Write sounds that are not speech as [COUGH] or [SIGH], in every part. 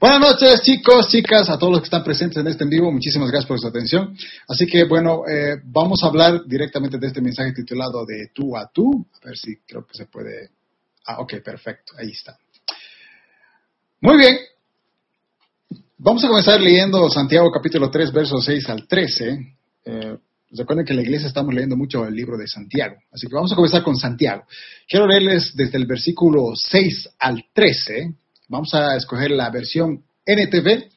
Buenas noches, chicos, chicas, a todos los que están presentes en este en vivo. Muchísimas gracias por su atención. Así que, bueno, eh, vamos a hablar directamente de este mensaje titulado de tú a tú. A ver si creo que se puede. Ah, ok, perfecto. Ahí está. Muy bien. Vamos a comenzar leyendo Santiago capítulo 3, versos 6 al 13. Eh, recuerden que en la iglesia estamos leyendo mucho el libro de Santiago. Así que vamos a comenzar con Santiago. Quiero leerles desde el versículo 6 al 13 Vamos a escoger la versión NTV,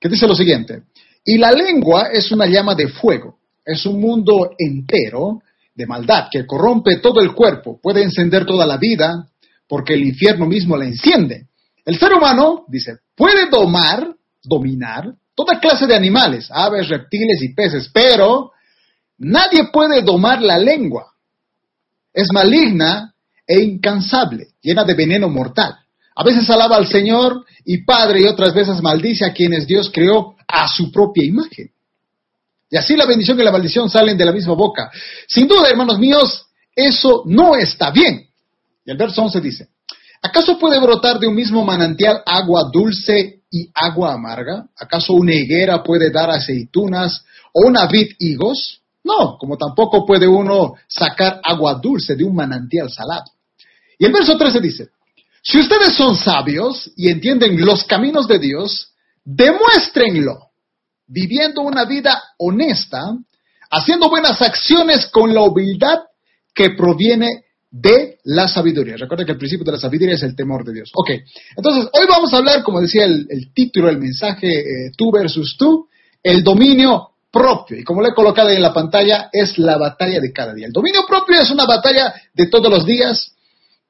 que dice lo siguiente. Y la lengua es una llama de fuego, es un mundo entero de maldad que corrompe todo el cuerpo, puede encender toda la vida, porque el infierno mismo la enciende. El ser humano, dice, puede domar, dominar toda clase de animales, aves, reptiles y peces, pero nadie puede domar la lengua. Es maligna e incansable, llena de veneno mortal. A veces alaba al Señor y Padre y otras veces maldice a quienes Dios creó a su propia imagen. Y así la bendición y la maldición salen de la misma boca. Sin duda, hermanos míos, eso no está bien. Y el verso 11 dice, ¿acaso puede brotar de un mismo manantial agua dulce y agua amarga? ¿Acaso una higuera puede dar aceitunas o una vid higos? No, como tampoco puede uno sacar agua dulce de un manantial salado. Y el verso 13 dice, si ustedes son sabios y entienden los caminos de Dios, demuéstrenlo, viviendo una vida honesta, haciendo buenas acciones con la humildad que proviene de la sabiduría. Recuerda que el principio de la sabiduría es el temor de Dios. Ok, entonces hoy vamos a hablar, como decía el, título del mensaje, eh, tú versus tú, el dominio propio. Y como lo he colocado en la pantalla, es la batalla de cada día. El dominio propio es una batalla de todos los días,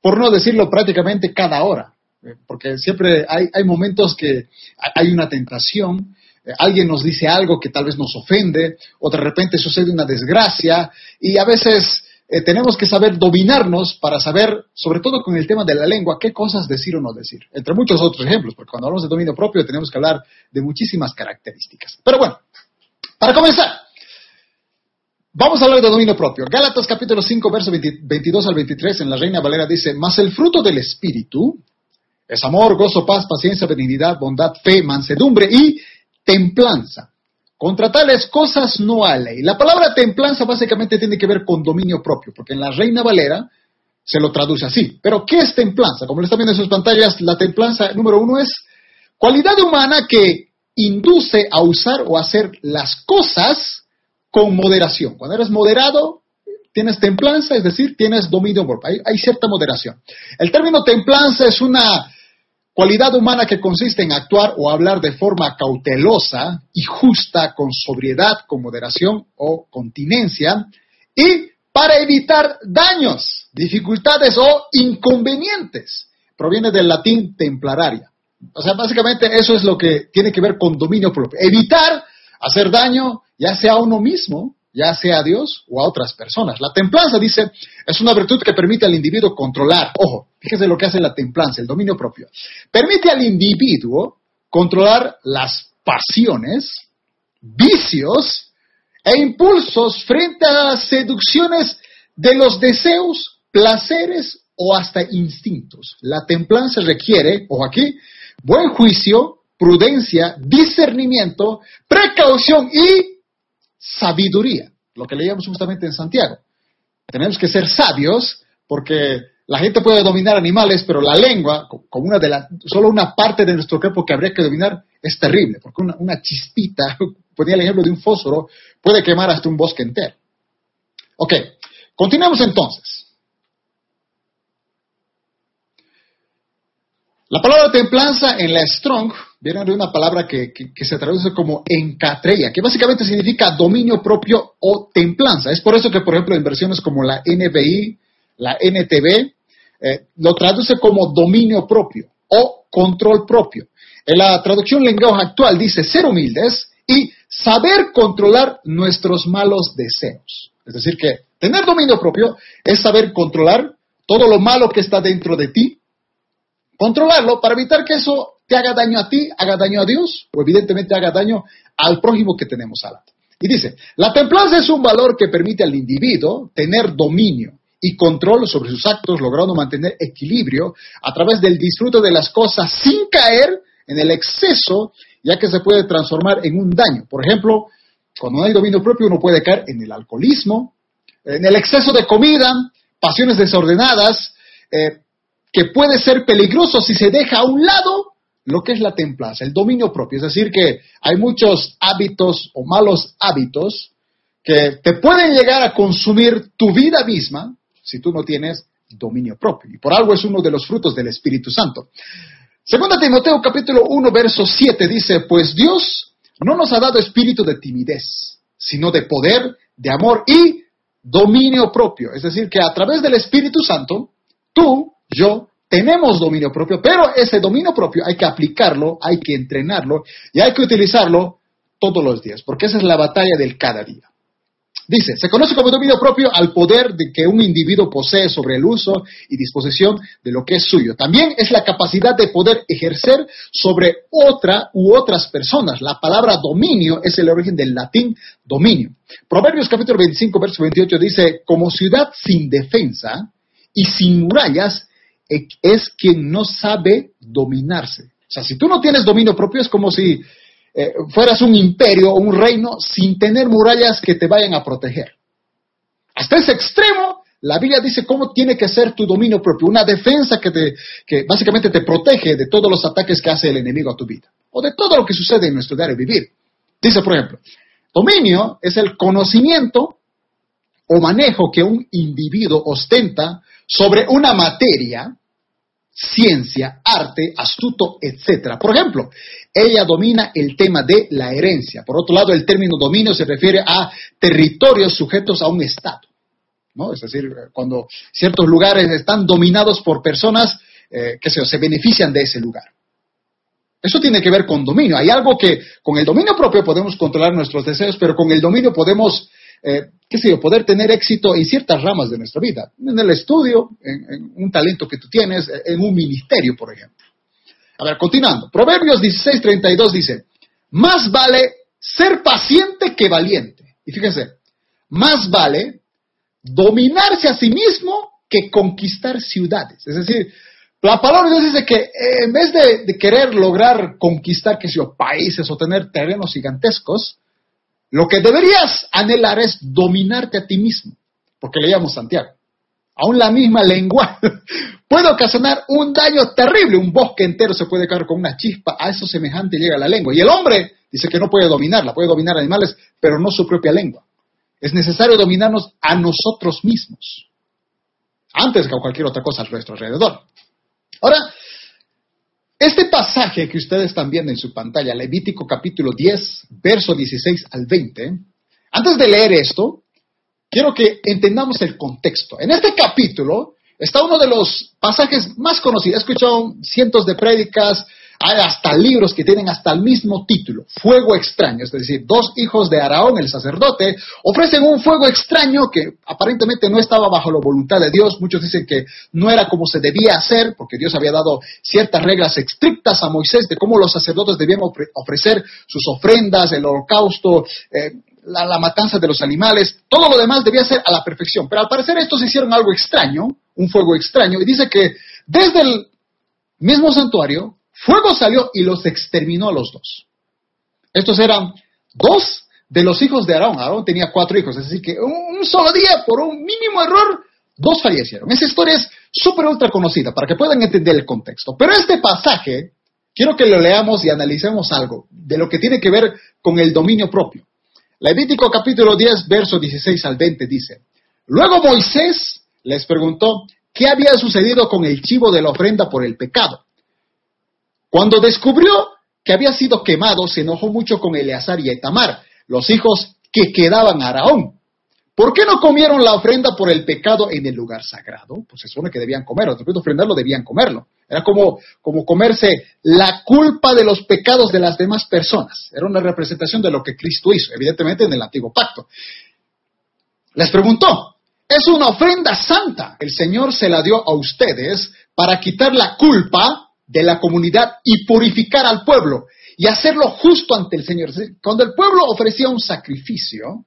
por no decirlo prácticamente cada hora, eh, porque siempre hay, momentos que hay una tentación, eh, alguien nos dice algo que tal vez nos ofende, o de repente sucede una desgracia, y a veces eh, tenemos que saber dominarnos para saber, sobre todo con el tema de la lengua, qué cosas decir o no decir, entre muchos otros ejemplos, porque cuando hablamos de dominio propio tenemos que hablar de muchísimas características. Pero bueno, para comenzar, Vamos a hablar de dominio propio. Gálatas capítulo 5, verso 22 al 23 en la Reina Valera dice, mas el fruto del Espíritu es amor, gozo, paz, paciencia, benignidad, bondad, fe, mansedumbre y templanza. Contra tales cosas no hay ley. La palabra templanza básicamente tiene que ver con dominio propio, porque en la Reina Valera se lo traduce así. Pero, ¿qué es templanza? Como lo están viendo en sus pantallas, la templanza número uno es cualidad humana que induce a usar o hacer las cosas con moderación. Cuando eres moderado, tienes templanza, es decir, tienes dominio propio. Hay, cierta moderación. El término templanza es una cualidad humana que consiste en actuar o hablar de forma cautelosa y justa, con sobriedad, con moderación o continencia, y para evitar daños, dificultades o inconvenientes. Proviene del latín templararia. O sea, básicamente eso es lo que tiene que ver con dominio propio. Evitar hacer daño, ya sea a uno mismo, ya sea a Dios o a otras personas. La templanza, dice, es una virtud que permite al individuo controlar. Ojo, fíjese lo que hace la templanza, el dominio propio. Permite al individuo controlar las pasiones, vicios e impulsos frente a las seducciones de los deseos, placeres o hasta instintos. La templanza requiere, ojo aquí, buen juicio, prudencia, discernimiento, precaución y sabiduría, lo que leíamos justamente en Santiago. Tenemos que ser sabios porque la gente puede dominar animales, pero la lengua, como una de la, solo una parte de nuestro cuerpo que habría que dominar, es terrible, porque una, una chispita, [LAUGHS] ponía el ejemplo de un fósforo, puede quemar hasta un bosque entero. Ok, continuemos entonces. La palabra templanza en la Strong viene de una palabra que, se traduce como encatreya, que básicamente significa dominio propio o templanza. Es por eso que, por ejemplo, en versiones como la NBI, la NTV, eh, lo traduce como dominio propio o control propio. En la traducción lenguaje actual dice ser humildes y saber controlar nuestros malos deseos. Es decir, que tener dominio propio es saber controlar todo lo malo que está dentro de ti controlarlo para evitar que eso te haga daño a ti, haga daño a Dios o evidentemente haga daño al prójimo que tenemos al lado. Y dice, la templanza es un valor que permite al individuo tener dominio y control sobre sus actos, logrando mantener equilibrio a través del disfrute de las cosas sin caer en el exceso, ya que se puede transformar en un daño. Por ejemplo, cuando no hay dominio propio, uno puede caer en el alcoholismo, en el exceso de comida, pasiones desordenadas, eh, que puede ser peligroso si se deja a un lado lo que es la templanza, el dominio propio. Es decir, que hay muchos hábitos o malos hábitos que te pueden llegar a consumir tu vida misma si tú no tienes dominio propio. Y por algo es uno de los frutos del Espíritu Santo. Segunda Timoteo capítulo 1 verso 7 dice, pues Dios no nos ha dado espíritu de timidez, sino de poder, de amor y dominio propio. Es decir, que a través del Espíritu Santo, tú, yo, tenemos dominio propio, pero ese dominio propio hay que aplicarlo, hay que entrenarlo y hay que utilizarlo todos los días, porque esa es la batalla del cada día. Dice, se conoce como dominio propio al poder de que un individuo posee sobre el uso y disposición de lo que es suyo. También es la capacidad de poder ejercer sobre otra u otras personas. La palabra dominio es el origen del latín dominio. Proverbios capítulo 25, verso 28 dice, como ciudad sin defensa y sin murallas es quien no sabe dominarse. O sea, si tú no tienes dominio propio es como si eh, fueras un imperio o un reino sin tener murallas que te vayan a proteger. Hasta ese extremo, la Biblia dice cómo tiene que ser tu dominio propio, una defensa que, te, que básicamente te protege de todos los ataques que hace el enemigo a tu vida, o de todo lo que sucede en nuestro diario vivir. Dice, por ejemplo, dominio es el conocimiento o manejo que un individuo ostenta sobre una materia ciencia, arte, astuto, etc. Por ejemplo, ella domina el tema de la herencia. Por otro lado, el término dominio se refiere a territorios sujetos a un Estado. ¿no? Es decir, cuando ciertos lugares están dominados por personas eh, que se, se benefician de ese lugar. Eso tiene que ver con dominio. Hay algo que con el dominio propio podemos controlar nuestros deseos, pero con el dominio podemos eh, qué sé yo, poder tener éxito en ciertas ramas de nuestra vida, en el estudio, en, un talento que tú tienes, en un ministerio, por ejemplo. A ver, continuando. Proverbios 16:32 dice, más vale ser paciente que valiente. Y fíjense, más vale dominarse a sí mismo que conquistar ciudades. Es decir, la palabra de Dios dice que eh, en vez de, querer lograr conquistar, qué sé yo, países o tener terrenos gigantescos, lo que deberías anhelar es dominarte a ti mismo, porque leíamos Santiago. Aún la misma lengua [LAUGHS] puede ocasionar un daño terrible. Un bosque entero se puede caer con una chispa. A eso semejante llega la lengua. Y el hombre dice que no puede dominarla, puede dominar animales, pero no su propia lengua. Es necesario dominarnos a nosotros mismos, antes que a cualquier otra cosa a nuestro alrededor. Ahora, este pasaje que ustedes están viendo en su pantalla, Levítico capítulo 10, verso 16 al 20, antes de leer esto, quiero que entendamos el contexto. En este capítulo está uno de los pasajes más conocidos. He escuchado cientos de prédicas, hay hasta libros que tienen hasta el mismo título, fuego extraño, es decir, dos hijos de Araón, el sacerdote, ofrecen un fuego extraño que aparentemente no estaba bajo la voluntad de Dios. Muchos dicen que no era como se debía hacer, porque Dios había dado ciertas reglas estrictas a Moisés de cómo los sacerdotes debían ofrecer sus ofrendas, el holocausto, eh, la, la, matanza de los animales, todo lo demás debía ser a la perfección. Pero al parecer estos hicieron algo extraño, un fuego extraño, y dice que desde el mismo santuario Fuego salió y los exterminó a los dos. Estos eran dos de los hijos de Aarón. Aarón tenía cuatro hijos, decir, que un solo día, por un mínimo error, dos fallecieron. Esa historia es súper ultra conocida para que puedan entender el contexto. Pero este pasaje, quiero que lo leamos y analicemos algo de lo que tiene que ver con el dominio propio. Levítico capítulo 10, verso 16 al 20 dice, Luego Moisés les preguntó qué había sucedido con el chivo de la ofrenda por el pecado. Cuando descubrió que había sido quemado, se enojó mucho con Eleazar y Etamar, los hijos que quedaban a Araón. ¿Por qué no comieron la ofrenda por el pecado en el lugar sagrado? Pues se supone que debían comerlo, después de ofrendarlo debían comerlo. Era como, como comerse la culpa de los pecados de las demás personas. Era una representación de lo que Cristo hizo, evidentemente en el antiguo pacto. Les preguntó, es una ofrenda santa. El Señor se la dio a ustedes para quitar la culpa de la comunidad y purificar al pueblo y hacerlo justo ante el Señor. Cuando el pueblo ofrecía un sacrificio,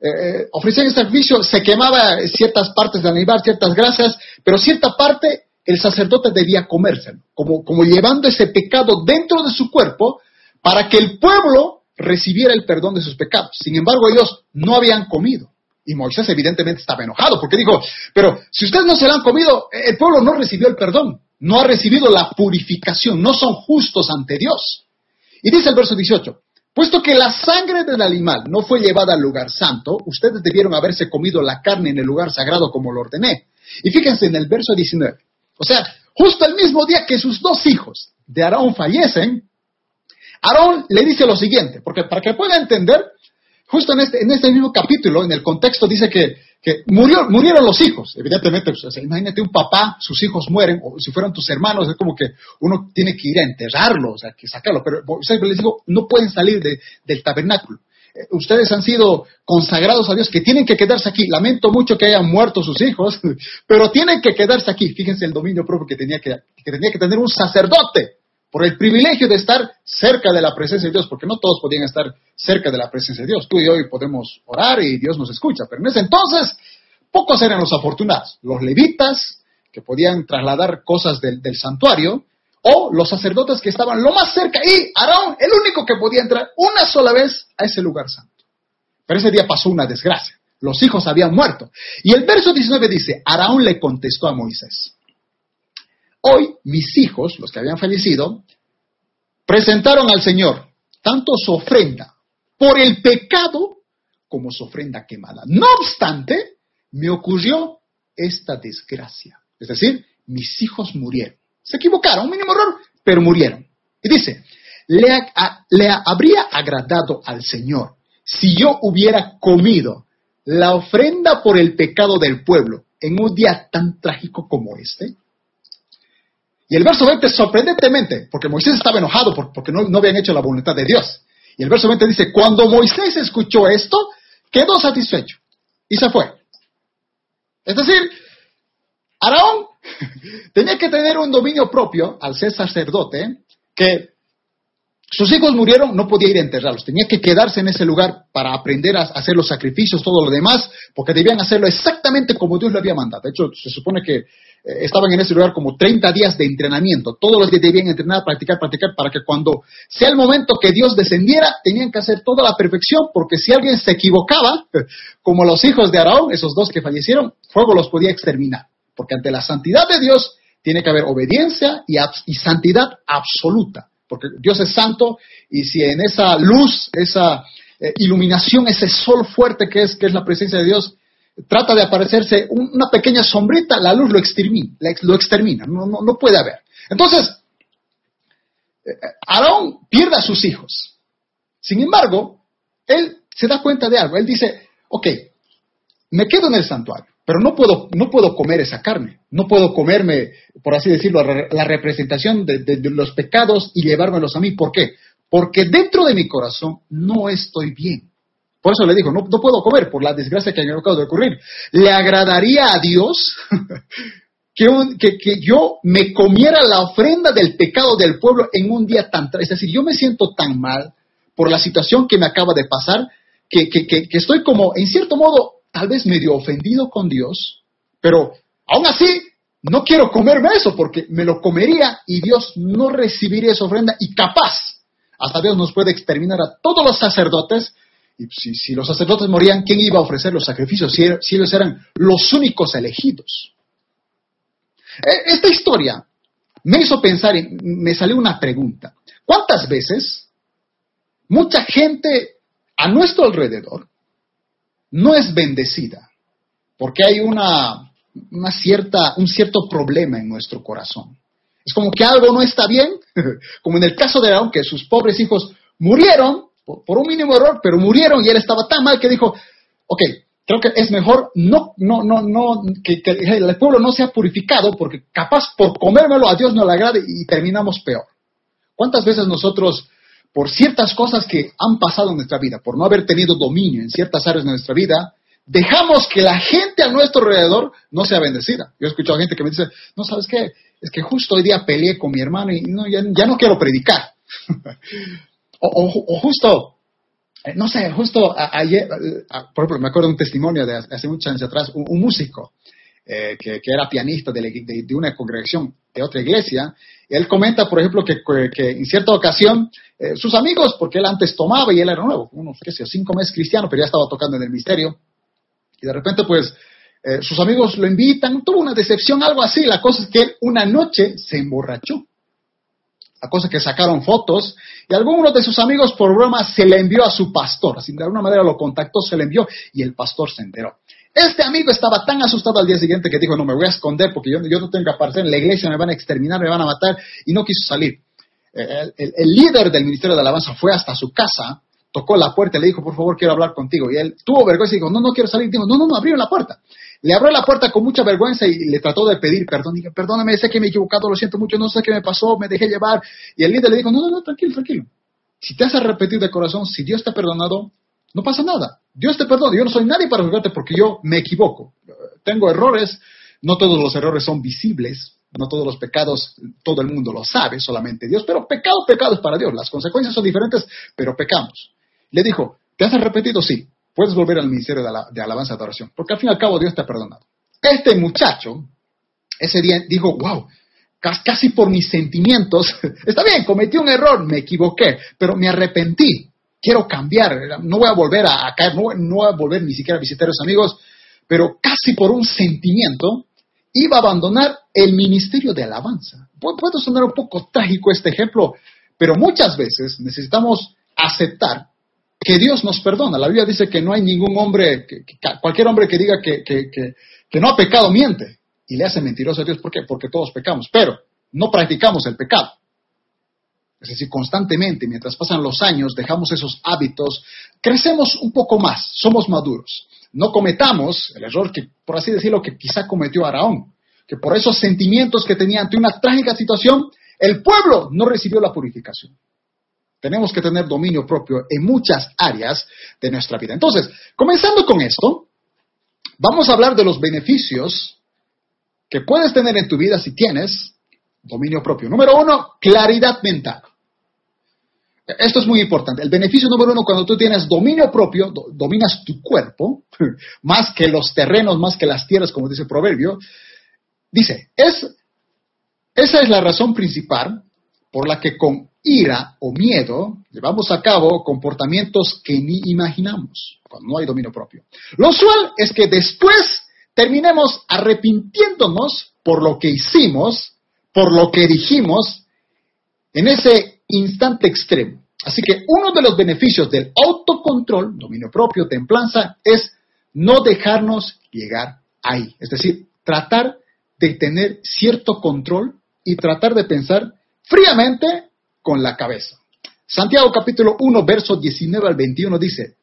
eh, eh, ofrecía el sacrificio, se quemaba ciertas partes del animal, ciertas grasas, pero cierta parte el sacerdote debía comérselo, como, como llevando ese pecado dentro de su cuerpo para que el pueblo recibiera el perdón de sus pecados. Sin embargo, ellos no habían comido. Y Moisés evidentemente estaba enojado porque dijo, pero si ustedes no se lo han comido, el pueblo no recibió el perdón, no ha recibido la purificación, no son justos ante Dios. Y dice el verso 18, puesto que la sangre del animal no fue llevada al lugar santo, ustedes debieron haberse comido la carne en el lugar sagrado como lo ordené. Y fíjense en el verso 19, o sea, justo el mismo día que sus dos hijos de Aarón fallecen, Aarón le dice lo siguiente, porque para que pueda entender, justo en este, en este mismo capítulo, en el contexto, dice que, que murió, murieron los hijos. Evidentemente, pues, imagínate un papá, sus hijos mueren, o si fueran tus hermanos, es como que uno tiene que ir a enterrarlos, o sea, que sacarlo. Pero les digo, no pueden salir del tabernáculo. Eh, ustedes han sido consagrados a Dios, que tienen que quedarse aquí. Lamento mucho que hayan muerto sus hijos, [LAUGHS] pero tienen que quedarse aquí. Fíjense el dominio propio que tenía que, que tenía que tener un sacerdote por el privilegio de estar cerca de la presencia de Dios, porque no todos podían estar cerca de la presencia de Dios. Tú y hoy podemos orar y Dios nos escucha, pero en ese entonces pocos eran los afortunados. Los levitas, que podían trasladar cosas del, santuario, o los sacerdotes que estaban lo más cerca, y Aarón, el único que podía entrar una sola vez a ese lugar santo. Pero ese día pasó una desgracia. Los hijos habían muerto. Y el verso 19 dice, Aarón le contestó a Moisés, Hoy mis hijos, los que habían fallecido, presentaron al Señor tanto su ofrenda por el pecado como su ofrenda quemada. No obstante, me ocurrió esta desgracia. Es decir, mis hijos murieron. Se equivocaron, un mínimo error, pero murieron. Y dice, le, le habría agradado al Señor si yo hubiera comido la ofrenda por el pecado del pueblo en un día tan trágico como este. Y el verso 20, sorprendentemente, porque Moisés estaba enojado porque no, habían hecho la voluntad de Dios. Y el verso 20 dice, cuando Moisés escuchó esto, quedó satisfecho y se fue. Es decir, Aarón [LAUGHS] tenía que tener un dominio propio al ser sacerdote, que sus hijos murieron, no podía ir a enterrarlos, tenía que quedarse en ese lugar para aprender a hacer los sacrificios, todo lo demás, porque debían hacerlo exactamente como Dios le había mandado. De hecho, se supone que eh, estaban en ese lugar como 30 días de entrenamiento. Todos los días debían entrenar, practicar, practicar, para que cuando sea el momento que Dios descendiera, tenían que hacer toda la perfección, porque si alguien se equivocaba, [LAUGHS] como los hijos de Aarón, esos dos que fallecieron, fuego los podía exterminar. Porque ante la santidad de Dios tiene que haber obediencia y, santidad absoluta. Porque Dios es santo y si en esa luz, esa eh, iluminación, ese sol fuerte que es, que es la presencia de Dios, trata de aparecerse una pequeña sombrita, la luz lo extermina, lo extermina no, no, puede haber. Entonces, eh, Aarón pierde a sus hijos. Sin embargo, él se da cuenta de algo. Él dice, ok, me quedo en el santuario, pero no puedo, no puedo comer esa carne. No puedo comerme, por así decirlo, la representación de, los pecados y llevármelos a mí. ¿Por qué? Porque dentro de mi corazón no estoy bien. Por eso le dijo, no, puedo comer por la desgracia que acaba de ocurrir. ¿Le agradaría a Dios [LAUGHS] que, que, yo me comiera la ofrenda del pecado del pueblo en un día tan... Es decir, yo me siento tan mal por la situación que me acaba de pasar que, que estoy como, en cierto modo, tal vez medio ofendido con Dios, pero aún así no quiero comerme eso porque me lo comería y Dios no recibiría esa ofrenda y capaz, hasta Dios nos puede exterminar a todos los sacerdotes y si, los sacerdotes morían, ¿quién iba a ofrecer los sacrificios si, er, ellos eran los únicos elegidos? E, esta historia me hizo pensar y me salió una pregunta. ¿Cuántas veces mucha gente a nuestro alrededor no es bendecida porque hay una, una cierta, un cierto problema en nuestro corazón? Es como que algo no está bien, [LAUGHS] como en el caso de Aarón, que sus pobres hijos murieron por, un mínimo error, pero murieron y él estaba tan mal que dijo, ok, creo que es mejor no, no, no, no, que, el pueblo no sea purificado porque capaz por comérmelo a Dios no le agrade y terminamos peor. ¿Cuántas veces nosotros, por ciertas cosas que han pasado en nuestra vida, por no haber tenido dominio en ciertas áreas de nuestra vida, dejamos que la gente a nuestro alrededor no sea bendecida? Yo he escuchado gente que me dice, no, ¿sabes qué? Es que justo hoy día peleé con mi hermano y no, ya, ya no quiero predicar. [LAUGHS] O, justo, eh, no sé, justo ayer, por ejemplo, me acuerdo de un testimonio de hace muchos años atrás, un, músico. eh, que, era pianista de, una congregación de otra iglesia. Él comenta, por ejemplo, que, en cierta ocasión eh, sus amigos, porque él antes tomaba y él era nuevo, unos, qué sé, cinco meses cristiano, pero ya estaba tocando en el misterio. Y de repente, pues, eh, sus amigos lo invitan, tuvo una decepción, algo así. La cosa es que él una noche se emborrachó. La cosa es que sacaron fotos y alguno de sus amigos por broma se le envió a su pastor. Así de alguna manera lo contactó, se le envió y el pastor se enteró. Este amigo estaba tan asustado al día siguiente que dijo, no, me voy a esconder porque yo, yo no tengo que aparecer en la iglesia, me van a exterminar, me van a matar y no quiso salir. El, el líder del Ministerio de Alabanza fue hasta su casa, tocó la puerta y le dijo, por favor, quiero hablar contigo. Y él tuvo vergüenza y dijo, no, no quiero salir. Dijo, no, no, no, abrió la puerta. Le abrió la puerta con mucha vergüenza y le trató de pedir perdón. Dije, perdóname, sé que me he equivocado, lo siento mucho, no sé qué me pasó, me dejé llevar. Y el líder le dijo, no, no, no, tranquilo, tranquilo. Si te has arrepentido de corazón, si Dios te ha perdonado, no pasa nada. Dios te perdona. Yo no soy nadie para juzgarte porque yo me equivoco. Tengo errores. No todos los errores son visibles. No todos los pecados, todo el mundo lo sabe, solamente Dios. Pero pecado, pecado es para Dios. Las consecuencias son diferentes, pero pecamos. Le dijo, ¿te has arrepentido? Sí puedes volver al ministerio de, la, de alabanza de adoración, porque al fin y al cabo Dios te ha perdonado. Este muchacho, ese día dijo, wow, casi por mis sentimientos, [LAUGHS] está bien, cometí un error, me equivoqué, pero me arrepentí, quiero cambiar, no voy a volver a, caer, no, voy a volver ni siquiera a visitar a los amigos, pero casi por un sentimiento iba a abandonar el ministerio de alabanza. Puede sonar un poco trágico este ejemplo, pero muchas veces necesitamos aceptar que Dios nos perdona. La Biblia dice que no hay ningún hombre, que, cualquier hombre que diga que, que, no ha pecado miente y le hace mentiroso a Dios. ¿Por qué? Porque todos pecamos, pero no practicamos el pecado. Es decir, constantemente, mientras pasan los años, dejamos esos hábitos, crecemos un poco más, somos maduros. No cometamos el error que, por así decirlo, que quizá cometió Araón, que por esos sentimientos que tenía ante una trágica situación, el pueblo no recibió la purificación. Tenemos que tener dominio propio en muchas áreas de nuestra vida. Entonces, comenzando con esto, vamos a hablar de los beneficios que puedes tener en tu vida si tienes dominio propio. Número uno, claridad mental. Esto es muy importante. El beneficio número uno, cuando tú tienes dominio propio, dominas tu cuerpo, [LAUGHS] más que los terrenos, más que las tierras, como dice el proverbio, dice, es, esa es la razón principal por la que con ira o miedo llevamos a cabo comportamientos que ni imaginamos cuando no hay dominio propio. Lo usual es que después terminemos arrepintiéndonos por lo que hicimos, por lo que dijimos en ese instante extremo. Así que uno de los beneficios del autocontrol, dominio propio, templanza, es no dejarnos llegar ahí. Es decir, tratar de tener cierto control y tratar de pensar fríamente con la cabeza. Santiago capítulo 1, verso 19 al 21 dice,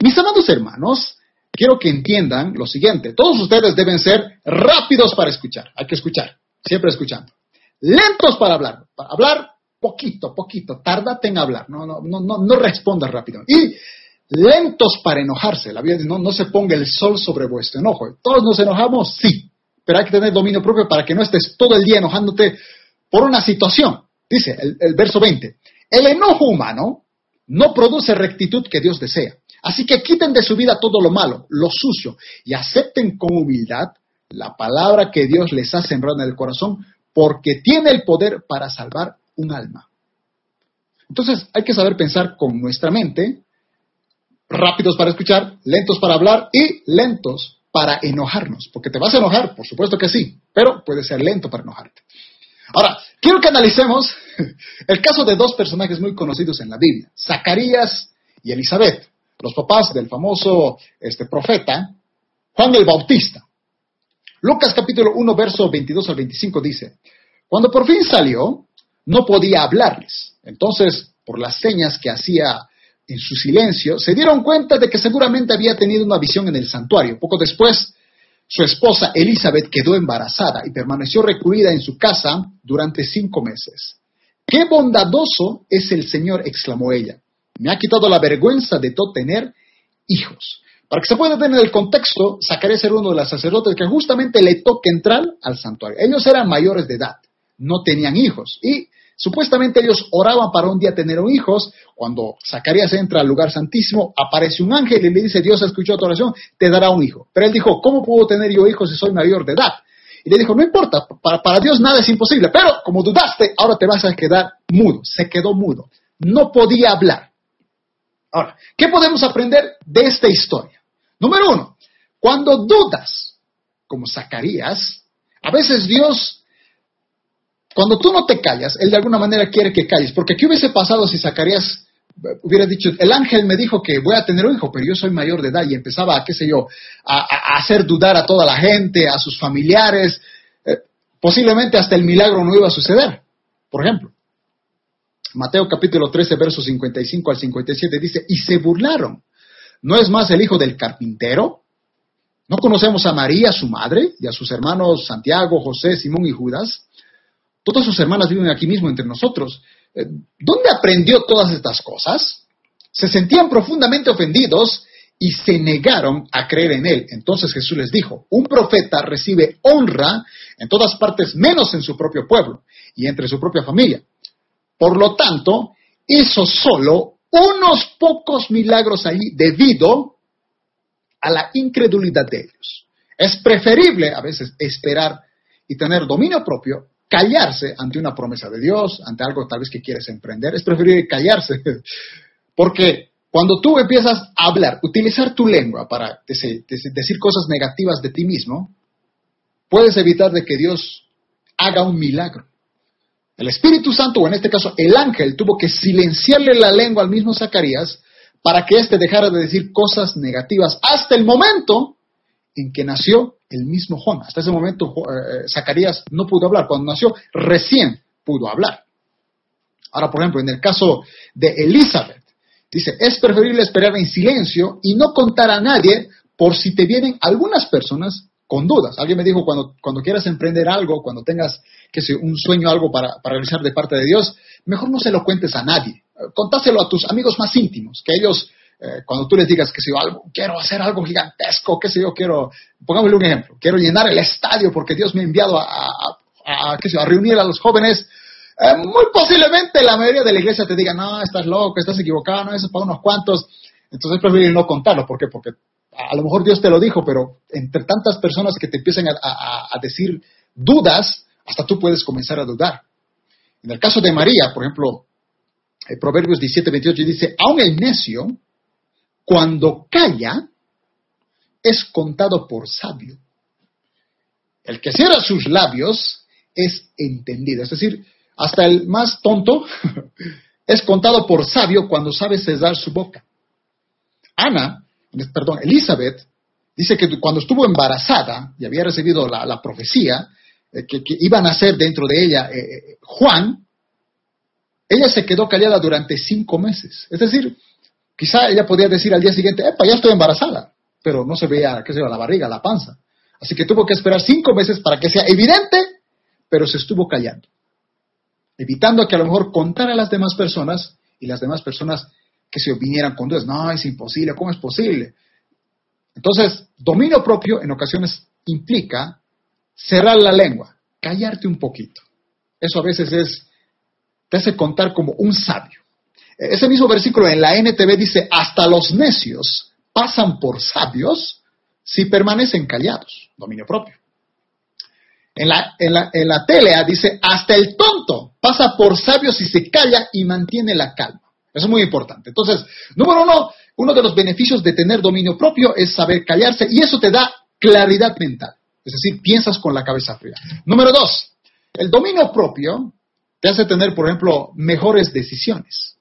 mis amados hermanos, quiero que entiendan lo siguiente, todos ustedes deben ser rápidos para escuchar, hay que escuchar, siempre escuchando, lentos para hablar, para hablar poquito, poquito, tárdate en hablar, no, no, no, no, no respondas rápido. Y lentos para enojarse, la Biblia dice, no, no se ponga el sol sobre vuestro enojo. Todos nos enojamos, sí, pero hay que tener dominio propio para que no estés todo el día enojándote por una situación. Dice el, verso 20, el enojo humano no produce rectitud que Dios desea. Así que quiten de su vida todo lo malo, lo sucio, y acepten con humildad la palabra que Dios les ha sembrado en el corazón, porque tiene el poder para salvar un alma. Entonces hay que saber pensar con nuestra mente, rápidos para escuchar, lentos para hablar y lentos para enojarnos, porque te vas a enojar, por supuesto que sí, pero puede ser lento para enojarte. Ahora, quiero que analicemos [LAUGHS] el caso de dos personajes muy conocidos en la Biblia, Zacarías y Elizabeth, los papás del famoso este, profeta Juan el Bautista. Lucas capítulo 1, verso 22 al 25 dice, cuando por fin salió, no podía hablarles. Entonces, por las señas que hacía en su silencio, se dieron cuenta de que seguramente había tenido una visión en el santuario. Poco después, su esposa Elizabeth quedó embarazada y permaneció recluida en su casa durante cinco meses. ¡Qué bondadoso es el Señor! exclamó ella. Me ha quitado la vergüenza de no tener hijos. Para que se pueda tener el contexto, Zacarías era uno de los sacerdotes que justamente le toca entrar al santuario. Ellos eran mayores de edad, no tenían hijos y Supuestamente ellos oraban para un día tener hijos. Cuando Zacarías entra al lugar santísimo, aparece un ángel y le dice, Dios escuchó tu oración, te dará un hijo. Pero él dijo, ¿cómo puedo tener yo hijos si soy mayor de edad? Y le dijo, no importa, para, para Dios nada es imposible, pero como dudaste, ahora te vas a quedar mudo. Se quedó mudo. No podía hablar. Ahora, ¿qué podemos aprender de esta historia? Número uno, cuando dudas, como Zacarías, a veces Dios cuando tú no te callas, Él de alguna manera quiere que calles. Porque ¿qué hubiese pasado si Zacarías eh, hubiera dicho, el ángel me dijo que voy a tener un hijo, pero yo soy mayor de edad y empezaba, qué sé yo, a, hacer dudar a toda la gente, a sus familiares. Eh, posiblemente hasta el milagro no iba a suceder, por ejemplo. Mateo capítulo 13, versos 55 al 57 dice, y se burlaron. ¿No es más el hijo del carpintero? ¿No conocemos a María, su madre, y a sus hermanos Santiago, José, Simón y Judas? Todas sus hermanas viven aquí mismo entre nosotros. Eh, ¿Dónde aprendió todas estas cosas? Se sentían profundamente ofendidos y se negaron a creer en él. Entonces Jesús les dijo, un profeta recibe honra en todas partes menos en su propio pueblo y entre su propia familia. Por lo tanto, hizo solo unos pocos milagros allí debido a la incredulidad de ellos. Es preferible a veces esperar y tener dominio propio callarse ante una promesa de Dios, ante algo tal vez que quieres emprender, es preferible callarse. [LAUGHS] Porque cuando tú empiezas a hablar, utilizar tu lengua para decir cosas negativas de ti mismo, puedes evitar de que Dios haga un milagro. El Espíritu Santo, o en este caso el ángel, tuvo que silenciarle la lengua al mismo Zacarías para que éste dejara de decir cosas negativas hasta el momento en que nació el mismo Juan. Hasta ese momento eh, Zacarías no pudo hablar. Cuando nació, recién pudo hablar. Ahora, por ejemplo, en el caso de Elizabeth, dice, es preferible esperar en silencio y no contar a nadie por si te vienen algunas personas con dudas. Alguien me dijo, cuando, cuando quieras emprender algo, cuando tengas que un sueño, algo para, para realizar de parte de Dios, mejor no se lo cuentes a nadie. Contáselo a tus amigos más íntimos, que ellos eh, cuando tú les digas que si yo algo, quiero hacer algo gigantesco, qué sé yo, quiero, pongámosle un ejemplo, quiero llenar el estadio porque Dios me ha enviado a, a, sé a reunir a los jóvenes, eh, muy posiblemente la mayoría de la iglesia te diga, no, estás loco, estás equivocado, no, eso es para unos cuantos. Entonces es preferible no contarlo. ¿Por qué? Porque a lo mejor Dios te lo dijo, pero entre tantas personas que te empiezan a, a decir dudas, hasta tú puedes comenzar a dudar. En el caso de María, por ejemplo, el Proverbios 17, 28 dice, aún el necio cuando calla, es contado por sabio. El que cierra sus labios es entendido. Es decir, hasta el más tonto [LAUGHS] es contado por sabio cuando sabe cesar su boca. Ana, perdón, Elizabeth, dice que cuando estuvo embarazada y había recibido la, profecía eh, que, iba a nacer dentro de ella eh, eh, Juan, ella se quedó callada durante cinco meses. Es decir, Quizá ella podía decir al día siguiente, epa, ya estoy embarazada, pero no se veía, qué sé yo, la barriga, la panza. Así que tuvo que esperar cinco meses para que sea evidente, pero se estuvo callando, evitando que a lo mejor contara a las demás personas y las demás personas que se vinieran con dudas. No, es imposible, ¿cómo es posible? Entonces, dominio propio en ocasiones implica cerrar la lengua, callarte un poquito. Eso a veces es, te hace contar como un sabio. Ese mismo versículo en la NTV dice, hasta los necios pasan por sabios si permanecen callados, dominio propio. En la, en la, en la telea dice, hasta el tonto pasa por sabio si se calla y mantiene la calma. Eso es muy importante. Entonces, número uno, uno de los beneficios de tener dominio propio es saber callarse y eso te da claridad mental. Es decir, piensas con la cabeza fría. Número dos, el dominio propio te hace tener, por ejemplo, mejores decisiones.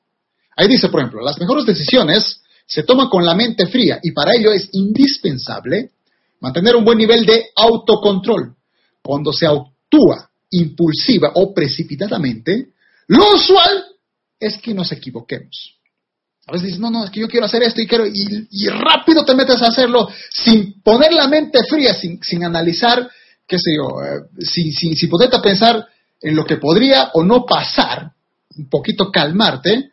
Ahí dice, por ejemplo, las mejores decisiones se toman con la mente fría y para ello es indispensable mantener un buen nivel de autocontrol. Cuando se actúa impulsiva o precipitadamente, lo usual es que nos equivoquemos. A veces dices, no, no, es que yo quiero hacer esto y quiero, y, rápido te metes a hacerlo sin poner la mente fría, sin, analizar, qué sé yo, eh, sin, sin, sin poderte pensar en lo que podría o no pasar, un poquito calmarte,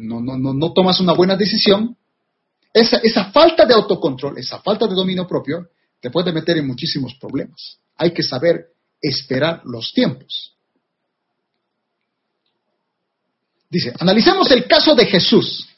no, no, no, no tomas una buena decisión, esa, esa falta de autocontrol, esa falta de dominio propio, te puede meter en muchísimos problemas. Hay que saber esperar los tiempos. Dice, analicemos el caso de Jesús.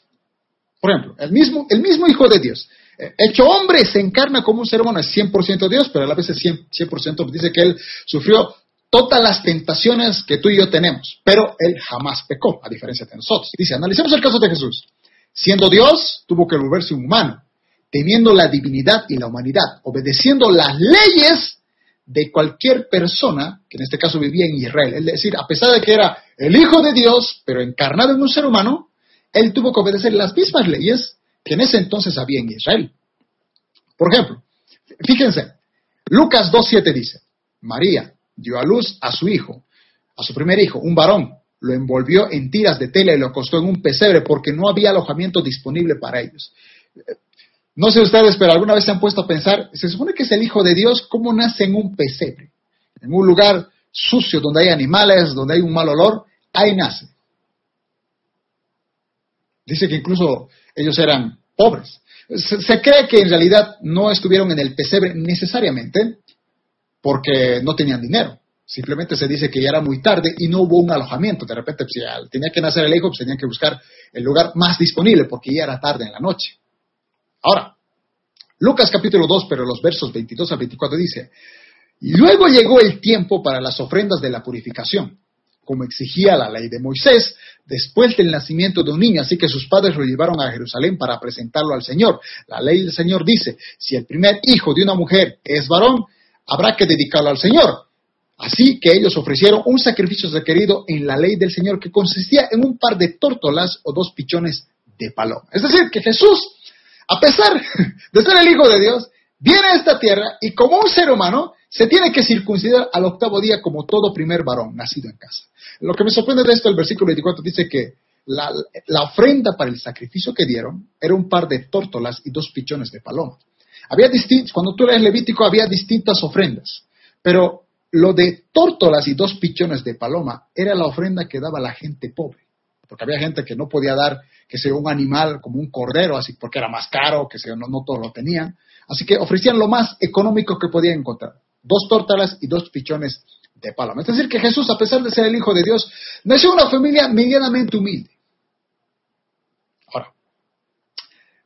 Por ejemplo, el mismo, el mismo Hijo de Dios. Eh, hecho hombre, se encarna como un ser humano, es 100% Dios, pero a la vez es 100%, 100% dice que él sufrió todas las tentaciones que tú y yo tenemos, pero él jamás pecó, a diferencia de nosotros. Dice, analicemos el caso de Jesús. Siendo Dios, tuvo que volverse humano, teniendo la divinidad y la humanidad, obedeciendo las leyes de cualquier persona que en este caso vivía en Israel. Es decir, a pesar de que era el Hijo de Dios, pero encarnado en un ser humano, él tuvo que obedecer las mismas leyes que en ese entonces había en Israel. Por ejemplo, fíjense, Lucas 2.7 dice, María dio a luz a su hijo, a su primer hijo, un varón, lo envolvió en tiras de tela y lo acostó en un pesebre porque no había alojamiento disponible para ellos. No sé ustedes, pero alguna vez se han puesto a pensar, se supone que es el Hijo de Dios, ¿cómo nace en un pesebre? En un lugar sucio donde hay animales, donde hay un mal olor, ahí nace. Dice que incluso ellos eran pobres. Se, cree que en realidad no estuvieron en el pesebre necesariamente porque no tenían dinero. Simplemente se dice que ya era muy tarde y no hubo un alojamiento. De repente, si tenía que nacer el hijo, pues tenían que buscar el lugar más disponible porque ya era tarde en la noche. Ahora, Lucas capítulo 2, pero los versos 22 a 24 dice, luego llegó el tiempo para las ofrendas de la purificación, como exigía la ley de Moisés, después del nacimiento de un niño, así que sus padres lo llevaron a Jerusalén para presentarlo al Señor. La ley del Señor dice, si el primer hijo de una mujer es varón, habrá que dedicarlo al Señor. Así que ellos ofrecieron un sacrificio requerido en la ley del Señor que consistía en un par de tórtolas o dos pichones de paloma. Es decir, que Jesús a pesar [LAUGHS] de ser el Hijo de Dios, viene a esta tierra y como un ser humano se tiene que circuncidar al octavo día como todo primer varón nacido en casa. Lo que me sorprende de esto, el versículo 24 dice que la, ofrenda para el sacrificio que dieron era un par de tórtolas y dos pichones de paloma. Había cuando tú lees Levítico había distintas ofrendas, pero lo de tórtolas y dos pichones de paloma era la ofrenda que daba la gente pobre, porque había gente que no podía dar que sea un animal como un cordero, así porque era más caro, que sea, no, no todos lo tenían. Así que ofrecían lo más económico que podían encontrar. Dos tórtalas y dos pichones de paloma. Es decir, que Jesús, a pesar de ser el Hijo de Dios, nació en una familia medianamente humilde. Ahora,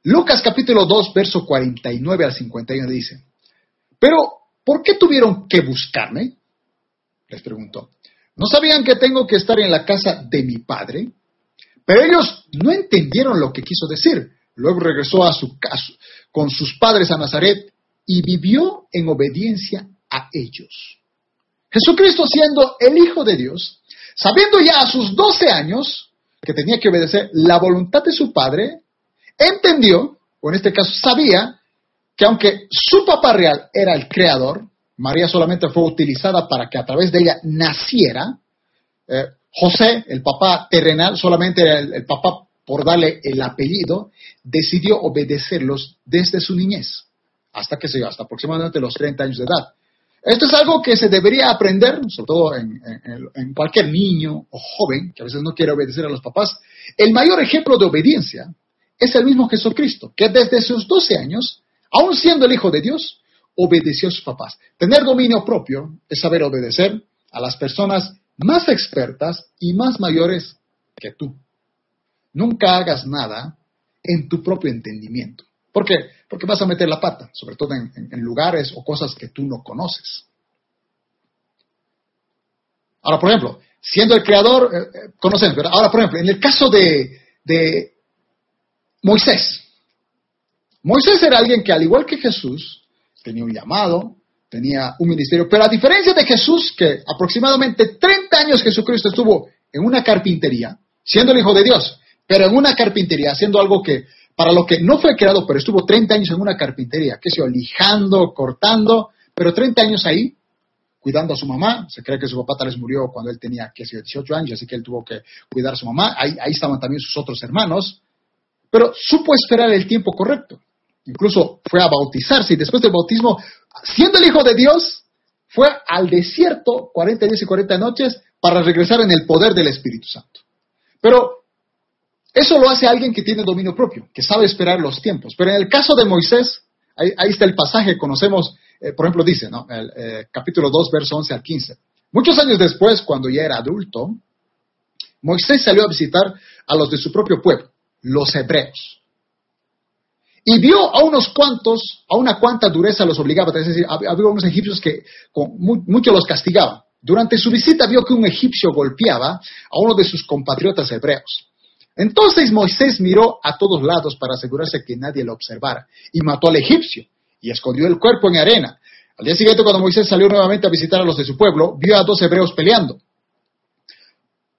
Lucas capítulo 2, verso 49 al 51 dice, pero ¿por qué tuvieron que buscarme? Les preguntó. ¿No sabían que tengo que estar en la casa de mi padre? Pero ellos no entendieron lo que quiso decir. Luego regresó a su casa con sus padres a Nazaret y vivió en obediencia a ellos. Jesucristo siendo el Hijo de Dios, sabiendo ya a sus 12 años que tenía que obedecer la voluntad de su Padre, entendió, o en este caso sabía, que aunque su papá real era el creador, María solamente fue utilizada para que a través de ella naciera, eh, José, el papá terrenal, solamente el, papá por darle el apellido, decidió obedecerlos desde su niñez, hasta que se hasta aproximadamente los 30 años de edad. Esto es algo que se debería aprender, sobre todo en, cualquier niño o joven que a veces no quiere obedecer a los papás. El mayor ejemplo de obediencia es el mismo Jesucristo, que desde sus 12 años, aun siendo el Hijo de Dios, obedeció a sus papás. Tener dominio propio es saber obedecer a las personas más expertas y más mayores que tú. Nunca hagas nada en tu propio entendimiento. ¿Por qué? Porque vas a meter la pata, sobre todo en, lugares o cosas que tú no conoces. Ahora, por ejemplo, siendo el creador, eh, eh, conocemos. Ahora, por ejemplo, en el caso de Moisés. Moisés era alguien que, al igual que Jesús, tenía un llamado, tenía un ministerio. Pero a diferencia de Jesús, que aproximadamente 30 años Jesucristo estuvo en una carpintería, siendo el Hijo de Dios, pero en una carpintería, haciendo algo que, para lo que no fue creado, pero estuvo 30 años en una carpintería, que se lijando, cortando, pero 30 años ahí, cuidando a su mamá. Se cree que su papá tal vez murió cuando él tenía, que 18 años, así que él tuvo que cuidar a su mamá. Ahí, ahí estaban también sus otros hermanos, pero supo esperar el tiempo correcto. Incluso fue a bautizarse y después del bautismo siendo el Hijo de Dios, fue al desierto 40 días y 40 noches para regresar en el poder del Espíritu Santo. Pero eso lo hace alguien que tiene dominio propio, que sabe esperar los tiempos. Pero en el caso de Moisés, ahí, está el pasaje, conocemos, eh, por ejemplo, dice, ¿no? El, eh, capítulo 2, verso 11 al 15. Muchos años después, cuando ya era adulto, Moisés salió a visitar a los de su propio pueblo, los hebreos. Y vio a unos cuantos, a una cuanta dureza los obligaba, es decir, había unos egipcios que con mucho los castigaban. Durante su visita vio que un egipcio golpeaba a uno de sus compatriotas hebreos. Entonces Moisés miró a todos lados para asegurarse que nadie lo observara y mató al egipcio y escondió el cuerpo en arena. Al día siguiente, cuando Moisés salió nuevamente a visitar a los de su pueblo, vio a dos hebreos peleando.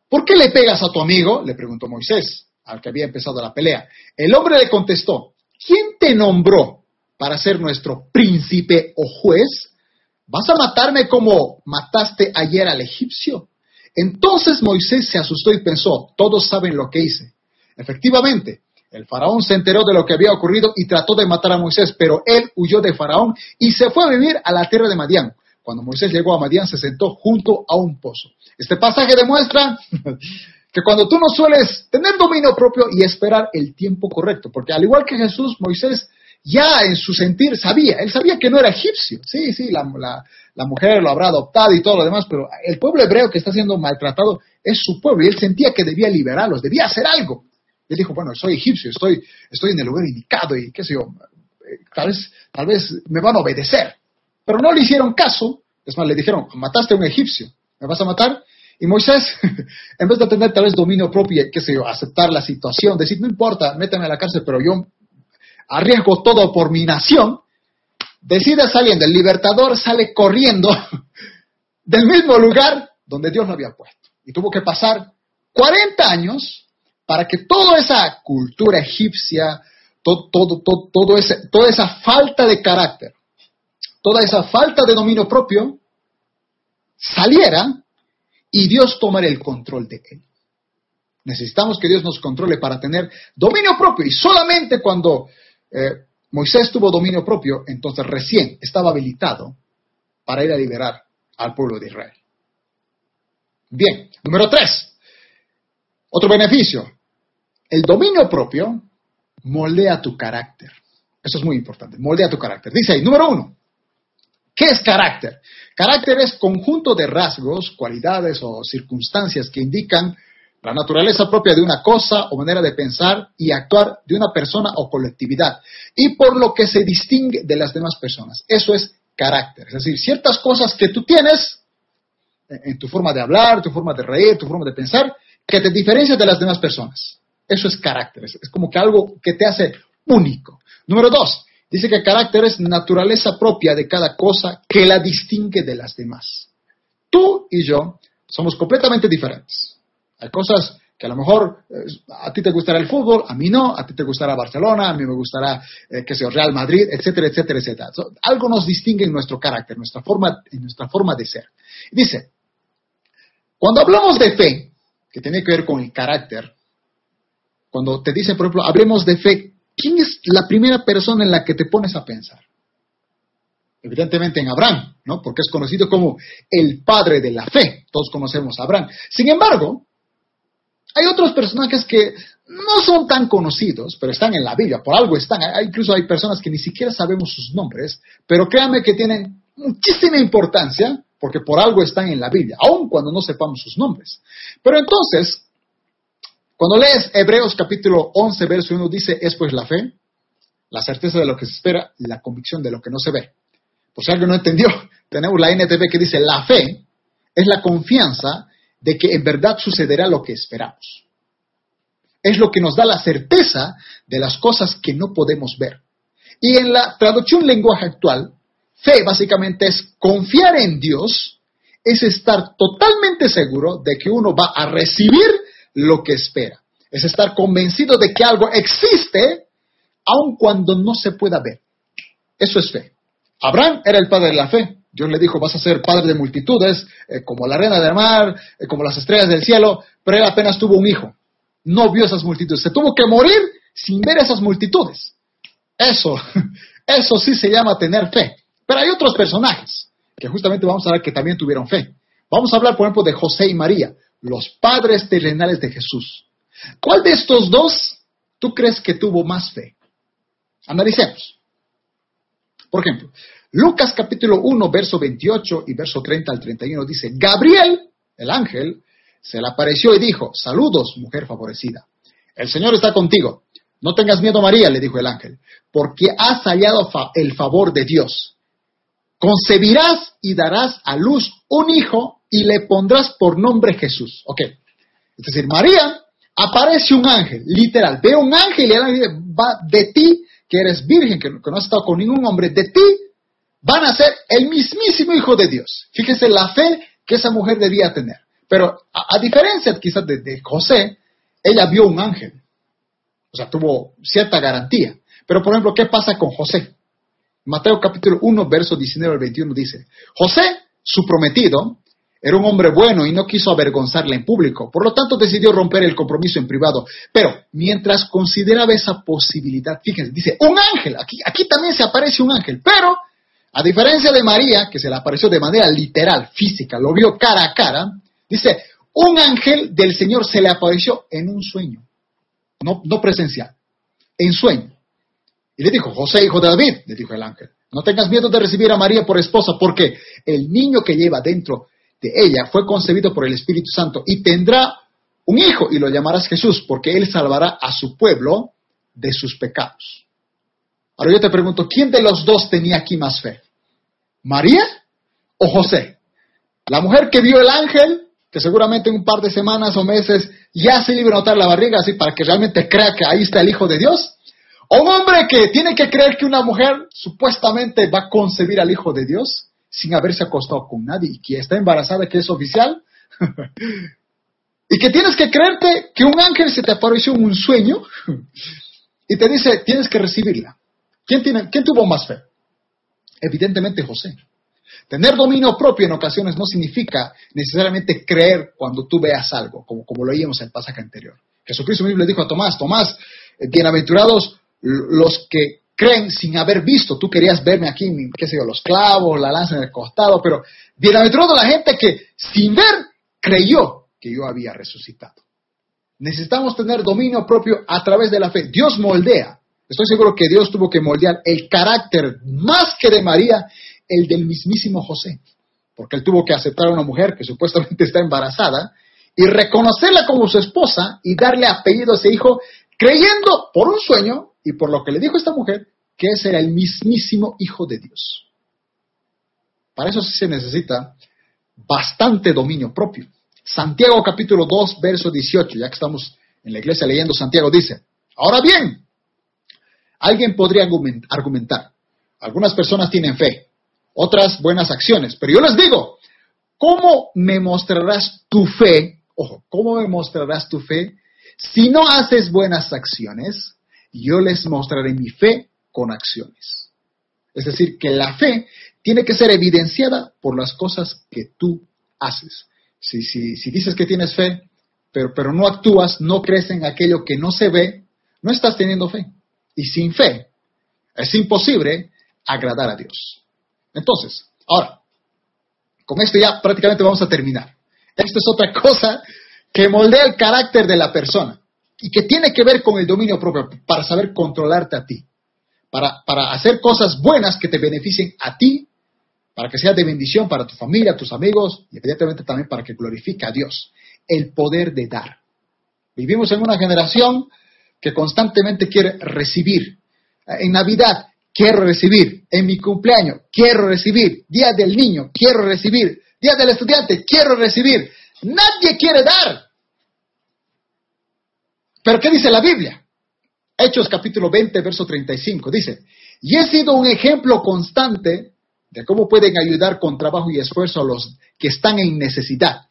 ¿Por qué le pegas a tu amigo? le preguntó Moisés, al que había empezado la pelea. El hombre le contestó, ¿quién te nombró para ser nuestro príncipe o juez? ¿Vas a matarme como mataste ayer al egipcio? Entonces Moisés se asustó y pensó, todos saben lo que hice. Efectivamente, el faraón se enteró de lo que había ocurrido y trató de matar a Moisés, pero él huyó de faraón y se fue a vivir a la tierra de Madián. Cuando Moisés llegó a Madián se sentó junto a un pozo. Este pasaje demuestra que cuando tú no sueles tener dominio propio y esperar el tiempo correcto, porque al igual que Jesús, Moisés ya en su sentir sabía, él sabía que no era egipcio, sí, sí, la, mujer lo habrá adoptado y todo lo demás, pero el pueblo hebreo que está siendo maltratado es su pueblo y él sentía que debía liberarlos, debía hacer algo. Él dijo, bueno, soy egipcio, estoy, estoy en el lugar indicado y qué sé yo, eh, tal vez, tal vez me van a obedecer. Pero no le hicieron caso, es más, le dijeron, mataste a un egipcio, ¿me vas a matar? Y Moisés, [LAUGHS] en vez de tener tal vez dominio propio, qué sé yo, aceptar la situación, decir, no importa, méteme a la cárcel, pero yo arriesgo todo por mi nación, decide saliendo, el libertador sale corriendo [LAUGHS] del mismo lugar donde Dios lo había puesto. Y tuvo que pasar 40 años para que toda esa cultura egipcia, todo, todo, todo, ese, toda esa falta de carácter, toda esa falta de dominio propio, saliera y Dios tomara el control de él. Necesitamos que Dios nos controle para tener dominio propio y solamente cuando eh, Moisés tuvo dominio propio, entonces recién estaba habilitado para ir a liberar al pueblo de Israel. Bien, número tres. Otro beneficio. El dominio propio moldea tu carácter. Eso es muy importante. Moldea tu carácter. Dice ahí, número uno. ¿Qué es carácter? Carácter es conjunto de rasgos, cualidades o circunstancias que indican la naturaleza propia de una cosa o manera de pensar y actuar de una persona o colectividad, y por lo que se distingue de las demás personas. Eso es carácter, es decir, ciertas cosas que tú tienes en tu forma de hablar, tu forma de reír, tu forma de pensar, que te diferencian de las demás personas. Eso es carácter, es, como que algo que te hace único. Número dos, dice que carácter es naturaleza propia de cada cosa que la distingue de las demás. Tú y yo somos completamente diferentes. Hay cosas que a lo mejor eh, a ti te gustará el fútbol, a mí no, a ti te gustará Barcelona, a mí me gustará, eh, que sea Real Madrid, etcétera, etcétera, etcétera. algo nos distingue en nuestro carácter, nuestra forma, en nuestra forma de ser. Dice, cuando hablamos de fe, que tiene que ver con el carácter, cuando te dicen, por ejemplo, hablemos de fe, ¿quién es la primera persona en la que te pones a pensar? Evidentemente en Abraham, ¿no? Porque es conocido como el padre de la fe. Todos conocemos a Abraham. Sin embargo, hay otros personajes que no son tan conocidos, pero están en la Biblia, por algo están. incluso hay personas que ni siquiera sabemos sus nombres, pero créanme que tienen muchísima importancia porque por algo están en la Biblia, aun cuando no sepamos sus nombres. Pero entonces, cuando lees Hebreos capítulo 11, verso 1, dice, es pues la fe, la certeza de lo que se espera, la convicción de lo que no se ve. Por si alguien no entendió, [LAUGHS] tenemos la NTV que dice, la fe es la confianza de que en verdad sucederá lo que esperamos. Es lo que nos da la certeza de las cosas que no podemos ver. Y en la traducción lenguaje actual, fe básicamente es confiar en Dios, es estar totalmente seguro de que uno va a recibir lo que espera. Es estar convencido de que algo existe aun cuando no se pueda ver. Eso es fe. Abraham era el padre de la fe. Dios le dijo, vas a ser padre de multitudes, eh, como la arena del mar, eh, como las estrellas del cielo, pero él apenas tuvo un hijo. No vio esas multitudes. Se tuvo que morir sin ver esas multitudes. Eso, [LAUGHS] eso sí se llama tener fe. Pero hay otros personajes que justamente vamos a ver que también tuvieron fe. Vamos a hablar, por ejemplo, de José y María, los padres terrenales de Jesús. ¿Cuál de estos dos tú crees que tuvo más fe? Analicemos. Por ejemplo, Lucas capítulo 1, verso 28 y verso 30 al 31 dice, Gabriel, el ángel, se le apareció y dijo, saludos, mujer favorecida. El Señor está contigo. No tengas miedo, María, le dijo el ángel, porque has hallado el favor de Dios. Concebirás y darás a luz un hijo y le pondrás por nombre Jesús. Ok. Es decir, María aparece un ángel, literal. Ve un ángel y el va de ti, que eres virgen, que, no has estado con ningún hombre, de ti van a ser el mismísimo hijo de Dios. Fíjese la fe que esa mujer debía tener. Pero a, diferencia quizás de José, ella vio un ángel. O sea, tuvo cierta garantía. Pero, por ejemplo, ¿qué pasa con José? Mateo capítulo 1, verso 19 al 21 dice, José, su prometido, era un hombre bueno y no quiso avergonzarla en público. Por lo tanto, decidió romper el compromiso en privado. Pero mientras consideraba esa posibilidad, fíjense, dice, un ángel, aquí, aquí también se aparece un ángel, pero a diferencia de María, que se le apareció de manera literal, física, lo vio cara a cara, dice, un ángel del Señor se le apareció en un sueño no, no presencial, en sueño. Y le dijo, José, hijo de David, le dijo el ángel, no tengas miedo de recibir a María por esposa, porque el niño que lleva dentro de ella fue concebido por el Espíritu Santo y tendrá un hijo y lo llamarás Jesús, porque él salvará a su pueblo de sus pecados. Ahora yo te pregunto, ¿quién de los dos tenía aquí más fe? ¿María o José? La mujer que vio el ángel que seguramente en un par de semanas o meses ya se le iba a notar la barriga, así para que realmente crea que ahí está el Hijo de Dios. O un hombre que tiene que creer que una mujer supuestamente va a concebir al Hijo de Dios sin haberse acostado con nadie y que está embarazada, que es oficial. [LAUGHS] y que tienes que creerte que un ángel se te apareció en un sueño y te dice, tienes que recibirla. ¿Quién, tiene, ¿Quién tuvo más fe? Evidentemente José. Tener dominio propio en ocasiones no significa necesariamente creer cuando tú veas algo, como, como lo oímos en el pasaje anterior. Jesucristo mismo le dijo a Tomás, Tomás, eh, bienaventurados los que creen sin haber visto. Tú querías verme aquí, qué sé yo, los clavos, la lanza en el costado, pero bienaventurado la gente que sin ver creyó que yo había resucitado. Necesitamos tener dominio propio a través de la fe. Dios moldea. Estoy seguro que Dios tuvo que moldear el carácter más que de María el del mismísimo José, porque él tuvo que aceptar a una mujer que supuestamente está embarazada y reconocerla como su esposa y darle apellido a ese hijo, creyendo por un sueño y por lo que le dijo esta mujer que ese era el mismísimo hijo de Dios. Para eso sí se necesita bastante dominio propio. Santiago capítulo 2, verso 18, ya que estamos en la iglesia leyendo Santiago, dice, ahora bien, alguien podría argumentar, algunas personas tienen fe, otras buenas acciones. Pero yo les digo, ¿cómo me mostrarás tu fe? Ojo, ¿cómo me mostrarás tu fe? Si no haces buenas acciones, yo les mostraré mi fe con acciones. Es decir, que la fe tiene que ser evidenciada por las cosas que tú haces. Si, si, si dices que tienes fe, pero, pero no actúas, no crees en aquello que no se ve, no estás teniendo fe. Y sin fe es imposible agradar a Dios. Entonces, ahora, con esto ya prácticamente vamos a terminar. Esto es otra [LAUGHS] cosa que moldea el carácter de la persona y que tiene que ver con el dominio propio para saber controlarte a ti, para, para hacer cosas buenas que te beneficien a ti, para que sea de bendición para tu familia, tus amigos y evidentemente también para que glorifique a Dios. El poder de dar. Vivimos en una generación que constantemente quiere recibir. En Navidad quiero recibir. En mi cumpleaños, quiero recibir. Día del niño, quiero recibir. Día del estudiante, quiero recibir. Nadie quiere dar. Pero ¿qué dice la Biblia? Hechos capítulo 20, verso 35. Dice, y he sido un ejemplo constante de cómo pueden ayudar con trabajo y esfuerzo a los que están en necesidad.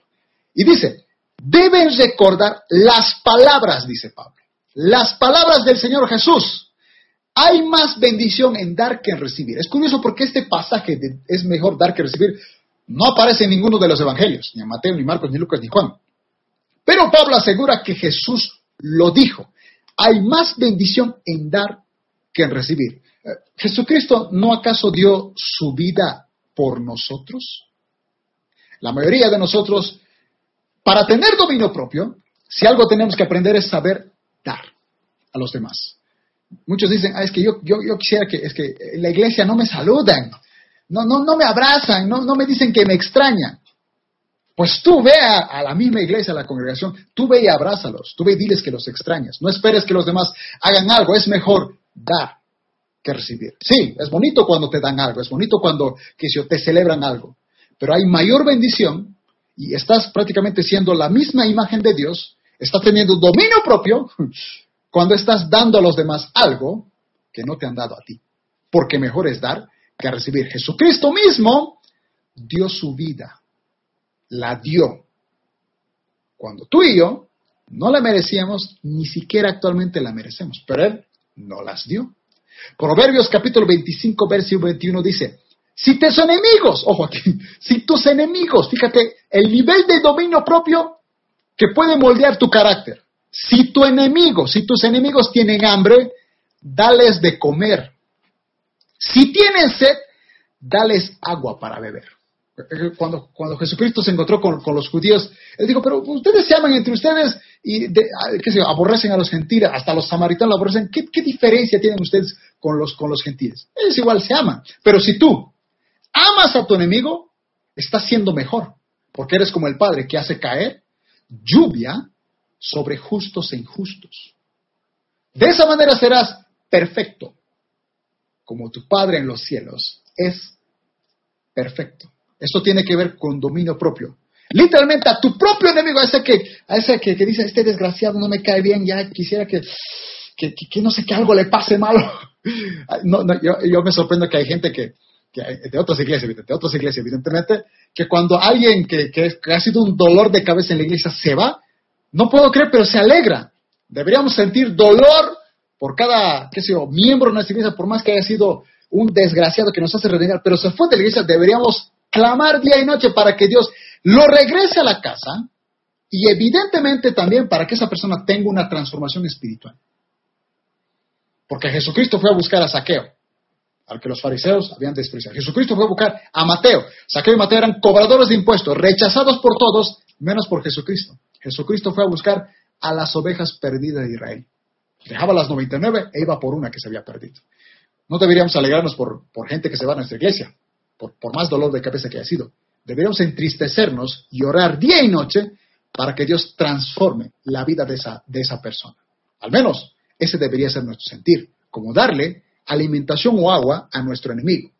Y dice, deben recordar las palabras, dice Pablo, las palabras del Señor Jesús hay más bendición en dar que en recibir. Es curioso porque este pasaje de es mejor dar que recibir no aparece en ninguno de los evangelios, ni en Mateo, ni Marcos, ni Lucas, ni Juan. Pero Pablo asegura que Jesús lo dijo. Hay más bendición en dar que en recibir. Eh, ¿Jesucristo no acaso dio su vida por nosotros? La mayoría de nosotros, para tener dominio propio, si algo tenemos que aprender es saber dar a los demás. Muchos dicen, ah, es que yo, yo, yo quisiera que, es que la iglesia no me saludan, no, no, no me abrazan, no, no me dicen que me extrañan. Pues tú ve a, la misma iglesia, a la congregación, tú ve y abrázalos, tú ve y diles que los extrañas. No esperes que los demás hagan algo, es mejor dar que recibir. Sí, es bonito cuando te dan algo, es bonito cuando que te celebran algo, pero hay mayor bendición y estás prácticamente siendo la misma imagen de Dios, estás teniendo dominio propio [LAUGHS] cuando estás dando a los demás algo que no te han dado a ti. Porque mejor es dar que recibir. Jesucristo mismo dio su vida la dio. Cuando tú y yo no la merecíamos, ni siquiera actualmente la merecemos, pero Él no las dio. Proverbios capítulo 25, versículo 21 dice, si tus enemigos, ojo aquí, [LAUGHS] si tus enemigos, fíjate, el nivel de dominio propio que puede moldear tu carácter. Si tu enemigo, si tus enemigos tienen hambre, dales de comer. Si tienen sed, dales agua para beber. Eh, cuando, cuando Jesucristo se encontró con, los judíos, él dijo, pero ustedes se aman entre ustedes y ah, qué sé, aborrecen a los gentiles, hasta los samaritanos lo aborrecen. ¿Qué, diferencia tienen ustedes con los, con los gentiles? Ellos igual se aman. Pero si tú amas a tu enemigo, estás siendo mejor, porque eres como el Padre que hace caer lluvia sobre justos e injustos. De esa manera serás perfecto, como tu Padre en los cielos es perfecto. Esto tiene que ver con dominio propio. Literalmente a tu propio enemigo, a ese que, a ese que, dice, este desgraciado no me cae bien, ya quisiera que, que, no sé, que algo le pase malo. [LAUGHS] No, no, yo, yo, me sorprendo que hay gente que, de otras iglesias, de otras iglesias, evidentemente, que cuando alguien que, que, ha sido un dolor de cabeza en la iglesia se va, no puedo creer, pero se alegra. Deberíamos sentir dolor por cada, qué sé yo, miembro de nuestra iglesia, por más que haya sido un desgraciado que nos hace renegar, pero se fue de la iglesia, deberíamos clamar día y noche para que Dios lo regrese a la casa y evidentemente también para que esa persona tenga una transformación espiritual. Porque Jesucristo fue a buscar a Saqueo, al que los fariseos habían despreciado. Jesucristo fue a buscar a Mateo. Saqueo y Mateo eran cobradores de impuestos, rechazados por todos, menos por Jesucristo. Jesucristo fue a buscar a las ovejas perdidas de Israel. Dejaba las 99 e iba por una que se había perdido. No deberíamos alegrarnos por, por gente que se va a nuestra iglesia por, más dolor de cabeza que haya sido. Deberíamos entristecernos y orar día y noche para que Dios transforme la vida de esa, de esa persona. Al menos ese debería ser nuestro sentir, como darle alimentación o agua a nuestro enemigo.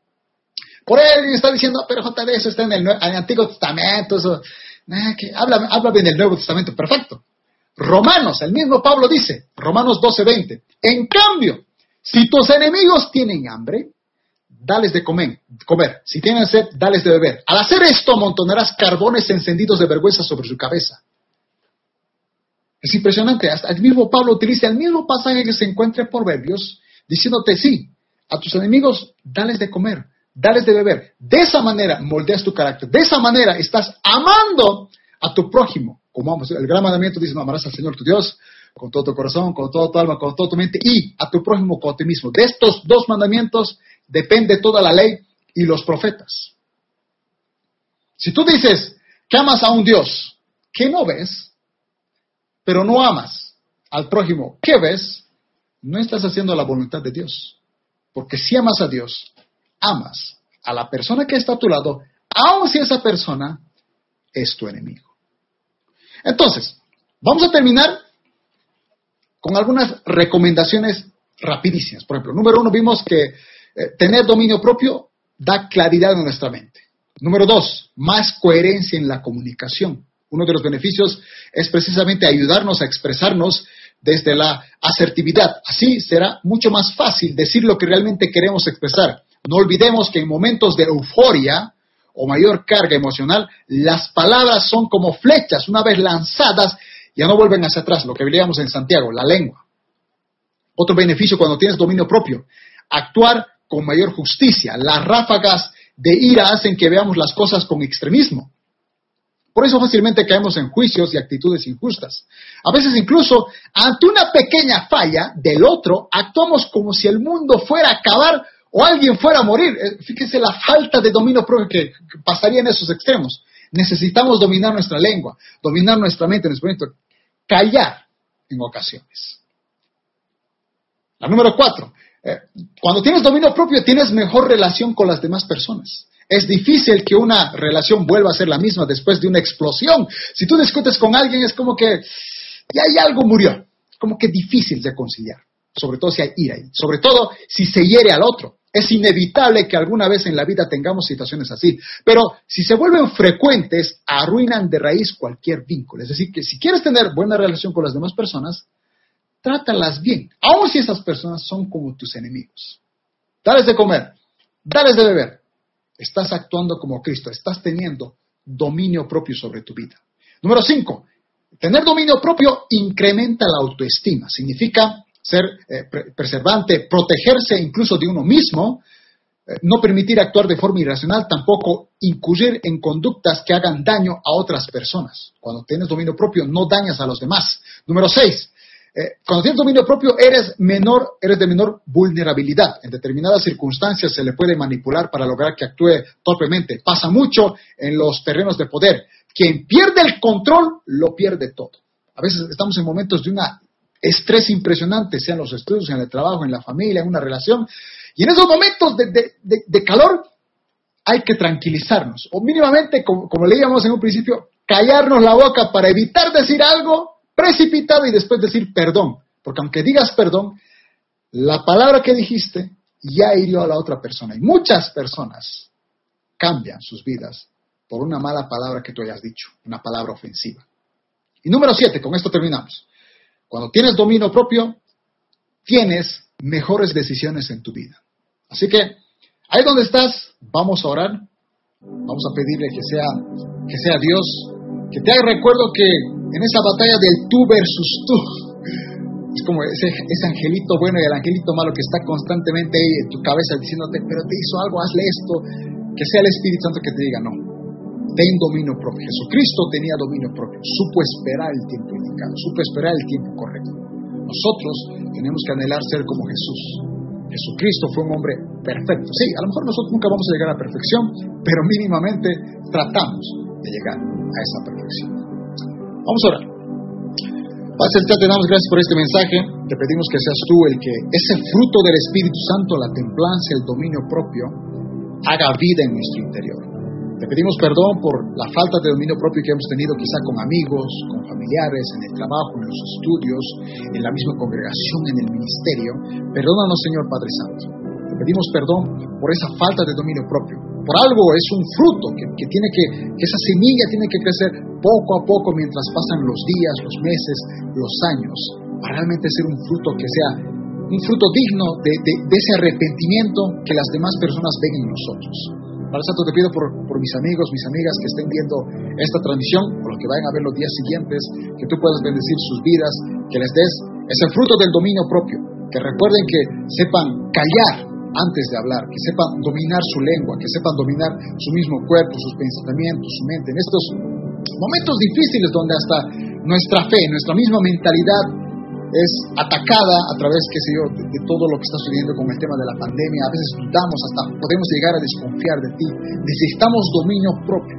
Por él está diciendo, pero JD, eso está en el, Antiguo Testamento, eso, que, habla, habla bien del Nuevo Testamento, perfecto. Romanos, el mismo Pablo dice, Romanos 12:20, en cambio, si tus enemigos tienen hambre, dales de comer, comer. Si tienen sed, dales de beber. Al hacer esto, amontonarás carbones encendidos de vergüenza sobre su cabeza. Es impresionante. Hasta el mismo Pablo utiliza el mismo pasaje que se encuentra en Proverbios, diciéndote, sí, a tus enemigos, dales de comer, dales de beber. De esa manera moldeas tu carácter. De esa manera estás amando a tu prójimo. Como el gran mandamiento dice, no amarás al Señor tu Dios con todo tu corazón, con toda tu alma, con toda tu mente y a tu prójimo a ti mismo. De estos dos mandamientos depende toda la ley y los profetas. Si tú dices que amas a un Dios que no ves, pero no amas al prójimo que ves, no estás haciendo la voluntad de Dios. Porque si amas a Dios, amas a la persona que está a tu lado, aun si esa persona es tu enemigo. Entonces, vamos a terminar con algunas recomendaciones rapidísimas. Por ejemplo, número uno, vimos que eh, tener dominio propio da claridad en nuestra mente. Número dos, más coherencia en la comunicación. Uno de los beneficios es precisamente ayudarnos a expresarnos desde la asertividad. Así será mucho más fácil decir lo que realmente queremos expresar. No olvidemos que en momentos de euforia o mayor carga emocional, las palabras son como flechas. Una vez lanzadas, ya no vuelven hacia atrás, lo que veíamos en Santiago, la lengua. Otro beneficio cuando tienes dominio propio, actuar con mayor justicia. Las ráfagas de ira hacen que veamos las cosas con extremismo. Por eso fácilmente caemos en juicios y actitudes injustas. A veces incluso ante una pequeña falla del otro actuamos como si el mundo fuera a acabar o alguien fuera a morir. Eh, fíjese la falta de dominio propio que pasaría en esos extremos. Necesitamos dominar nuestra lengua, dominar nuestra mente, nuestro momento, callar en ocasiones. La número cuatro, cuando tienes dominio propio, tienes mejor relación con las demás personas. Es difícil que una relación vuelva a ser la misma después de una explosión. Si tú discutes con alguien es como que ya hay algo murió. Como que difícil de conciliar. Sobre todo si hay ira. Sobre todo si se hiere al otro. Es inevitable que alguna vez en la vida tengamos situaciones así. Pero si se vuelven frecuentes, arruinan de raíz cualquier vínculo. Es decir, que si quieres tener buena relación con las demás personas, trátalas bien. Aun si esas personas son como tus enemigos. Dales de comer. Dales de beber. Estás actuando como Cristo. Estás teniendo dominio propio sobre tu vida. Número cinco. Tener dominio propio incrementa la autoestima. Significa ser eh, preservante, protegerse incluso de uno mismo, eh, no permitir actuar de forma irracional, tampoco incurrir en conductas que hagan daño a otras personas. Cuando tienes dominio propio, no dañas a los demás. Número seis, eh, cuando tienes dominio propio, eres menor, eres de menor vulnerabilidad. En determinadas circunstancias se le puede manipular para lograr que actúe torpemente. Pasa mucho en los terrenos de poder. Quien pierde el control, lo pierde todo. A veces estamos en momentos de una estrés impresionante, sea en los estudios, en el trabajo, en la familia, en una relación. Y en esos momentos de, calor hay que tranquilizarnos, o mínimamente, como, como leíamos en un principio, callarnos la boca para evitar decir algo precipitado y después decir perdón. Porque aunque digas perdón, la palabra que dijiste ya hirió a la otra persona. Y muchas personas cambian sus vidas por una mala palabra que tú hayas dicho, una palabra ofensiva. Y número siete, con esto terminamos. Cuando tienes dominio propio, tienes mejores decisiones en tu vida. Así que ahí donde estás, vamos a orar, vamos a pedirle que sea, que sea Dios, que te haga recuerdo que en esa batalla del tú versus tú, es como ese, angelito bueno y el angelito malo que está constantemente ahí en tu cabeza diciéndote, pero te hizo algo, hazle esto, que sea el Espíritu Santo que te diga, no, ten dominio propio. Jesucristo tenía dominio propio, supo esperar el tiempo indicado, supo esperar el tiempo correcto. Nosotros tenemos que anhelar ser como Jesús. Jesucristo fue un hombre perfecto. Sí, a lo mejor nosotros nunca vamos a llegar a la perfección, pero mínimamente tratamos de llegar a esa perfección. Vamos a orar. Padre Celestial, te damos gracias por este mensaje. Te pedimos que seas tú el que ese fruto del Espíritu Santo, la templanza, el dominio propio, haga vida en nuestro interior. Te pedimos perdón por la falta de dominio propio que hemos tenido quizá con amigos, con familiares, en el trabajo, en los estudios, en la misma congregación, en el ministerio. Perdónanos, Señor Padre Santo. Te pedimos perdón por esa falta de dominio propio. Por algo es un fruto que, tiene que, esa semilla tiene que crecer poco a poco mientras pasan los días, los meses, los años, para realmente ser un fruto que sea un fruto digno de, de ese arrepentimiento que las demás personas ven en nosotros. Padre Santo, te pido por, mis amigos, mis amigas que estén viendo esta transmisión, o los que vayan a ver los días siguientes, que tú puedas bendecir sus vidas, que les des ese fruto del dominio propio, que recuerden que sepan callar antes de hablar, que sepan dominar su lengua, que sepan dominar su mismo cuerpo, sus pensamientos, su mente, en estos momentos difíciles donde hasta nuestra fe, nuestra misma mentalidad es atacada a través, qué sé yo, de, todo lo que está sucediendo con el tema de la pandemia. A veces dudamos, hasta podemos llegar a desconfiar de ti. Necesitamos dominio propio,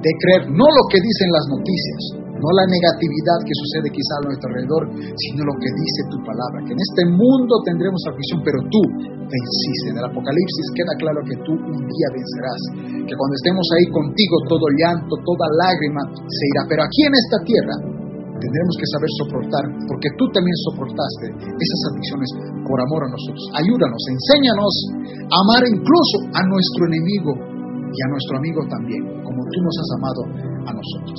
de creer no lo que dicen las noticias, no la negatividad que sucede quizá a nuestro alrededor, sino lo que dice tu palabra. Que en este mundo tendremos aflicción, pero tú venciste. En el Apocalipsis queda claro que tú un día vencerás. Que cuando estemos ahí contigo, todo llanto, toda lágrima se irá. Pero aquí en esta tierra tendremos que saber soportar, porque tú también soportaste esas aflicciones por amor a nosotros. Ayúdanos, enséñanos a amar incluso a nuestro enemigo y a nuestro amigo también, como tú nos has amado a nosotros.